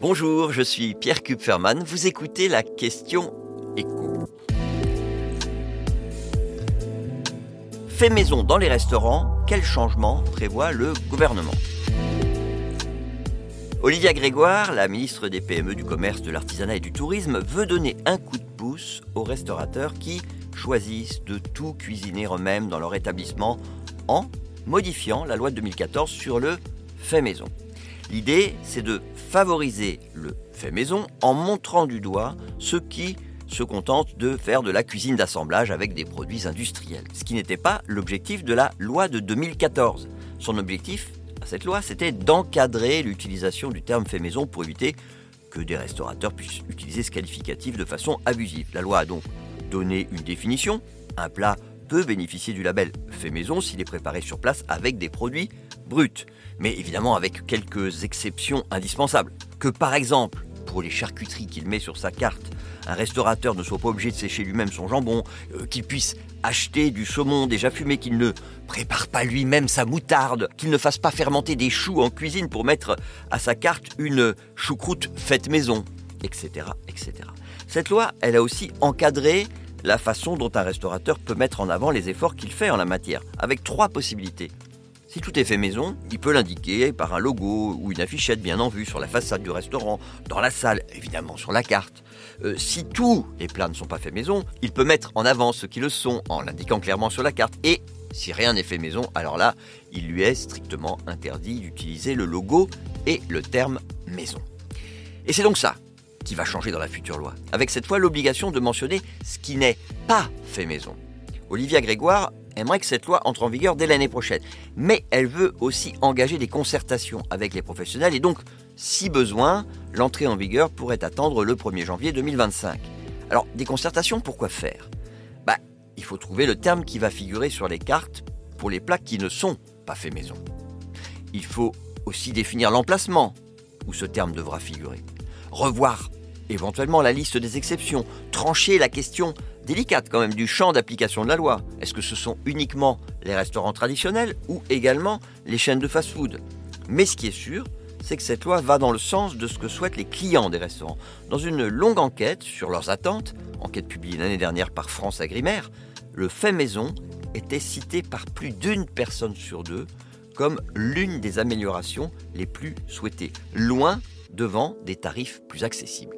Bonjour, je suis Pierre Kupferman. Vous écoutez la question écho. Fait maison dans les restaurants, quel changement prévoit le gouvernement? Olivia Grégoire, la ministre des PME, du commerce, de l'artisanat et du tourisme, veut donner un coup de pouce aux restaurateurs qui choisissent de tout cuisiner eux-mêmes dans leur établissement en modifiant la loi de 2014 sur le fait maison. L'idée, c'est de favoriser le fait maison en montrant du doigt ceux qui se contentent de faire de la cuisine d'assemblage avec des produits industriels, ce qui n'était pas l'objectif de la loi de 2014. Son objectif à cette loi, c'était d'encadrer l'utilisation du terme fait maison pour éviter que des restaurateurs puissent utiliser ce qualificatif de façon abusive. La loi a donc donné une définition. Un plat peut bénéficier du label fait maison s'il est préparé sur place avec des produits bruts, mais évidemment avec quelques exceptions indispensables. Que par exemple, pour les charcuteries qu'il met sur sa carte, un restaurateur ne soit pas obligé de sécher lui-même son jambon, euh, qu'il puisse acheter du saumon déjà fumé, qu'il ne prépare pas lui-même sa moutarde, qu'il ne fasse pas fermenter des choux en cuisine pour mettre à sa carte une choucroute faite maison, etc., etc. Cette loi, elle a aussi encadré la façon dont un restaurateur peut mettre en avant les efforts qu'il fait en la matière, avec trois possibilités. Si tout est fait maison, il peut l'indiquer par un logo ou une affichette bien en vue sur la façade du restaurant, dans la salle, évidemment sur la carte. Euh, si tous les plats ne sont pas faits maison, il peut mettre en avant ceux qui le sont en l'indiquant clairement sur la carte. Et si rien n'est fait maison, alors là, il lui est strictement interdit d'utiliser le logo et le terme maison. Et c'est donc ça qui va changer dans la future loi, avec cette fois l'obligation de mentionner ce qui n'est pas fait maison. Olivia Grégoire aimerait que cette loi entre en vigueur dès l'année prochaine, mais elle veut aussi engager des concertations avec les professionnels et donc, si besoin, l'entrée en vigueur pourrait attendre le 1er janvier 2025. Alors, des concertations, pourquoi faire? Bah, il faut trouver le terme qui va figurer sur les cartes pour les plats qui ne sont pas faits maison. Il faut aussi définir l'emplacement où ce terme devra figurer. Revoir éventuellement la liste des exceptions, trancher la question délicate quand même du champ d'application de la loi. Est-ce que ce sont uniquement les restaurants traditionnels ou également les chaînes de fast-food? Mais ce qui est sûr, c'est que cette loi va dans le sens de ce que souhaitent les clients des restaurants. Dans une longue enquête sur leurs attentes, enquête publiée l'année dernière par France Agrimaire, le fait maison était cité par plus d'une personne sur deux comme l'une des améliorations les plus souhaitées, loin devant des tarifs plus accessibles.